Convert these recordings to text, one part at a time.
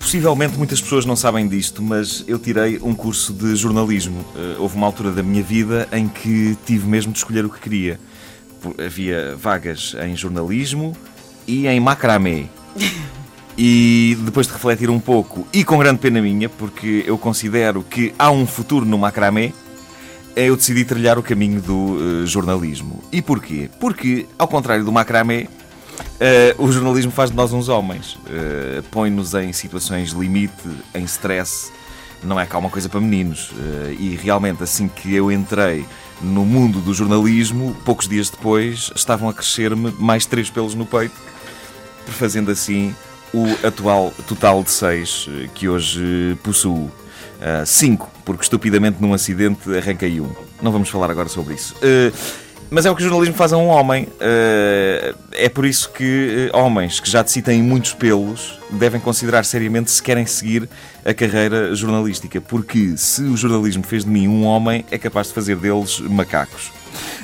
Possivelmente muitas pessoas não sabem disto, mas eu tirei um curso de jornalismo. Eh, houve uma altura da minha vida em que tive mesmo de escolher o que queria. Havia vagas em jornalismo e em macramé. E depois de refletir um pouco, e com grande pena minha, porque eu considero que há um futuro no macramé, eu decidi trilhar o caminho do uh, jornalismo. E porquê? Porque, ao contrário do macramé, uh, o jornalismo faz de nós uns homens. Uh, Põe-nos em situações limite, em stress. Não é cá uma coisa para meninos. e realmente, assim que eu entrei no mundo do jornalismo, poucos dias depois, estavam a crescer-me mais três pelos no peito, fazendo assim o atual total de seis que hoje possuo. Uh, cinco, porque estupidamente num acidente arranquei um. Não vamos falar agora sobre isso. Uh, mas é o que o jornalismo faz a um homem. Uh, é por isso que homens que já de si têm muitos pelos devem considerar seriamente se querem seguir a carreira jornalística. Porque se o jornalismo fez de mim um homem, é capaz de fazer deles macacos.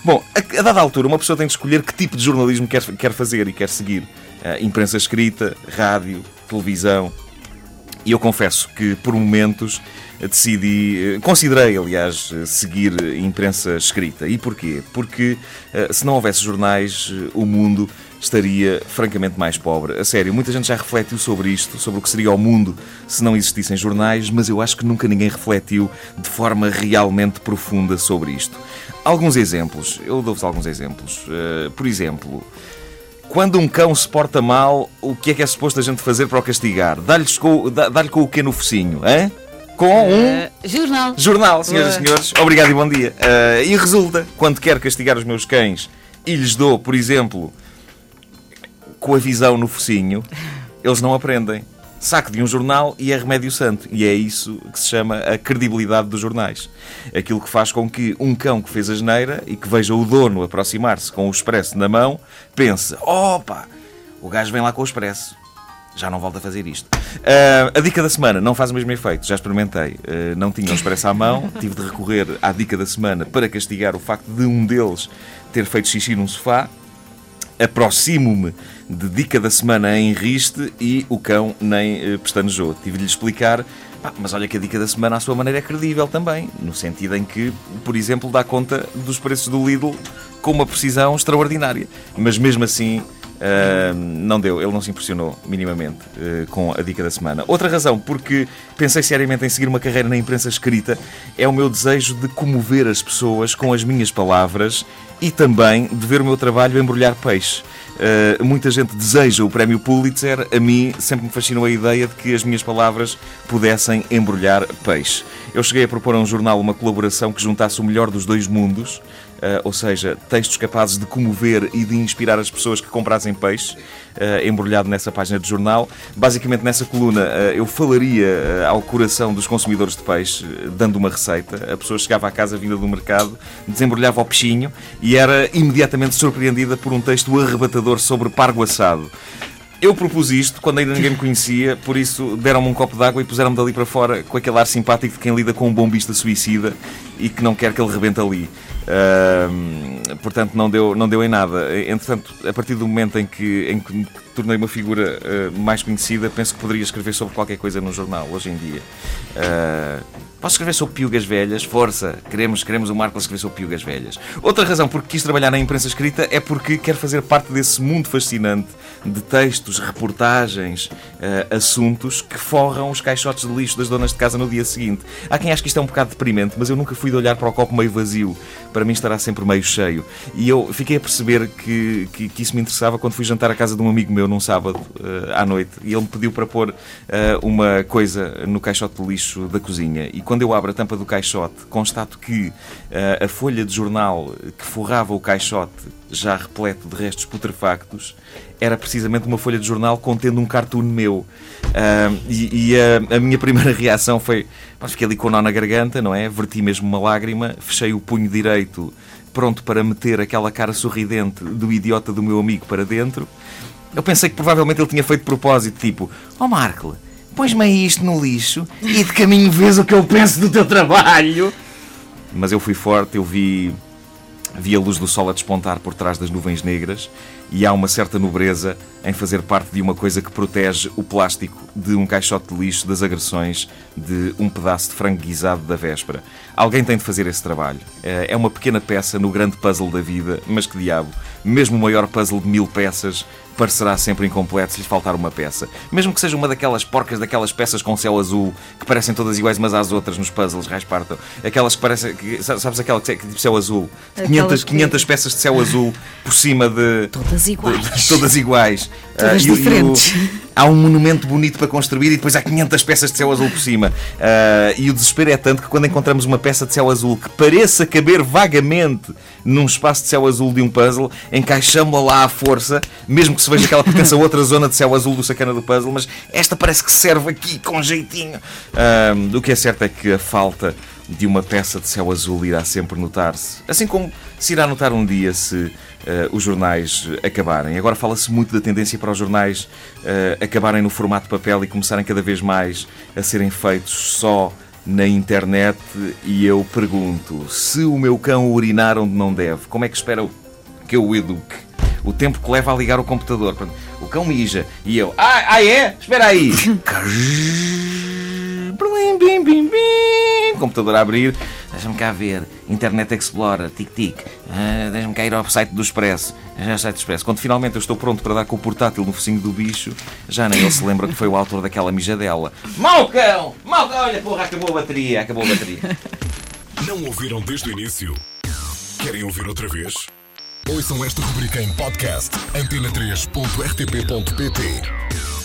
Bom, a, a dada altura, uma pessoa tem de escolher que tipo de jornalismo quer, quer fazer e quer seguir. imprensa escrita, rádio, televisão. E eu confesso que, por momentos, decidi, eh, considerei, aliás, seguir imprensa escrita. E porquê? Porque eh, se não houvesse jornais, eh, o mundo estaria francamente mais pobre. A sério, muita gente já refletiu sobre isto, sobre o que seria o mundo se não existissem jornais, mas eu acho que nunca ninguém refletiu de forma realmente profunda sobre isto. Alguns exemplos, eu dou-vos alguns exemplos. por exemplo, quando um cão se porta mal, o que é que é suposto a gente fazer para o castigar? Dá-lhe com, dá com o quê no focinho, hein? com um uh, jornal. Jornal, senhoras e senhores. Obrigado e bom dia. Uh, e resulta, quando quero castigar os meus cães e lhes dou, por exemplo, com a visão no focinho, eles não aprendem. Saco de um jornal e é remédio santo. E é isso que se chama a credibilidade dos jornais. Aquilo que faz com que um cão que fez a geneira e que veja o dono aproximar-se com o expresso na mão, pense: opa, o gajo vem lá com o expresso já não volto a fazer isto. Uh, a dica da semana não faz o mesmo efeito, já experimentei. Uh, não tinha um expresso à mão, tive de recorrer à dica da semana para castigar o facto de um deles ter feito xixi num sofá. Aproximo-me de dica da semana em riste e o cão nem uh, pestanejou. Tive de lhe explicar ah, mas olha que a dica da semana, à sua maneira, é credível também, no sentido em que, por exemplo, dá conta dos preços do Lidl com uma precisão extraordinária. Mas mesmo assim, Uh, não deu, ele não se impressionou minimamente uh, com a dica da semana. Outra razão, porque pensei seriamente em seguir uma carreira na imprensa escrita, é o meu desejo de comover as pessoas com as minhas palavras e também de ver o meu trabalho embrulhar peixe. Uh, muita gente deseja o prémio Pulitzer, a mim sempre me fascinou a ideia de que as minhas palavras pudessem embrulhar peixe. Eu cheguei a propor a um jornal uma colaboração que juntasse o melhor dos dois mundos, Uh, ou seja, textos capazes de comover e de inspirar as pessoas que comprassem peixe, uh, embrulhado nessa página de jornal. Basicamente, nessa coluna, uh, eu falaria ao coração dos consumidores de peixe, dando uma receita. A pessoa chegava à casa vinda do mercado, desembrulhava o peixinho e era imediatamente surpreendida por um texto arrebatador sobre pargo assado. Eu propus isto quando ainda ninguém me conhecia, por isso deram-me um copo de água e puseram-me dali para fora com aquele ar simpático de quem lida com um bombista suicida e que não quer que ele rebente ali. Uh, portanto, não deu, não deu em nada. Entretanto, a partir do momento em que, em que me tornei uma figura uh, mais conhecida, penso que poderia escrever sobre qualquer coisa no jornal, hoje em dia. Uh, Posso escrever sobre piugas velhas? Força! Queremos, queremos o Marco escrever sobre piugas velhas. Outra razão por que quis trabalhar na imprensa escrita é porque quero fazer parte desse mundo fascinante de textos, reportagens, uh, assuntos que forram os caixotes de lixo das donas de casa no dia seguinte. Há quem ache que isto é um bocado deprimente, mas eu nunca fui de olhar para o copo meio vazio. Para mim estará sempre meio cheio. E eu fiquei a perceber que, que, que isso me interessava quando fui jantar à casa de um amigo meu num sábado uh, à noite. E ele me pediu para pôr uh, uma coisa no caixote de lixo da cozinha. E quando eu abro a tampa do caixote, constato que uh, a folha de jornal que forrava o caixote, já repleto de restos putrefactos, era precisamente uma folha de jornal contendo um cartoon meu. Uh, e, e a, a, minha primeira reação foi: fiquei ali com o nó na garganta, não é? Verti mesmo uma lágrima, fechei o punho direito, pronto para meter aquela cara sorridente do idiota do meu amigo para dentro. Eu pensei que provavelmente ele tinha feito propósito, tipo: oh, Marco, pões-me isto no lixo e de caminho vês o que eu penso do teu trabalho. Mas eu fui forte, eu vi Vi a luz do sol a despontar por trás das nuvens negras e há uma certa nobreza em fazer parte de uma coisa que protege o plástico de um caixote de lixo das agressões de um pedaço de frango guisado da véspera. Alguém tem de fazer esse trabalho. É uma pequena peça no grande puzzle da vida, mas que diabo, mesmo o maior puzzle de mil peças parecerá sempre incompleto se lhe faltar uma peça. Mesmo que seja uma daquelas porcas, daquelas peças com céu azul, que parecem todas iguais umas às outras nos puzzles, raspartam. Aquelas que parecem. Que, sabes aquela que é tipo céu azul? 500, 500 peças de céu azul por cima de. Todas iguais. De, todas iguais. Todas uh, diferentes. E, e o, há um monumento bonito para construir e depois há 500 peças de céu azul por cima. Uh, e o desespero é tanto que quando encontramos uma peça de céu azul que pareça caber vagamente num espaço de céu azul de um puzzle, encaixamos-la lá à força, mesmo que se veja que ela pertence a outra zona de céu azul do sacana do puzzle, mas esta parece que serve aqui com jeitinho. Uh, o que é certo é que a falta de uma peça de céu azul irá sempre notar-se. Assim como se irá notar um dia se uh, os jornais acabarem. Agora fala-se muito da tendência para os jornais uh, acabarem no formato papel e começarem cada vez mais a serem feitos só na internet. E eu pergunto: se o meu cão urinar onde não deve, como é que espera que eu o eduque? O tempo que leva a ligar o computador. O cão mija e eu. Ah, ah é? Espera aí! Computador a abrir. Deixa-me cá ver. Internet Explorer, tic-tic. Uh, Deixa-me cá ir ao site do Expresso. Já é site do Expresso. Quando finalmente eu estou pronto para dar com o portátil no focinho do bicho, já nem ele se lembra que foi o autor daquela mijadela. Mau cão! Mau cão! Olha, porra, acabou a bateria, acabou a bateria. Não ouviram desde o início? Querem ouvir outra vez? Ouçam esta rubrica em podcast antena3.rtp.pt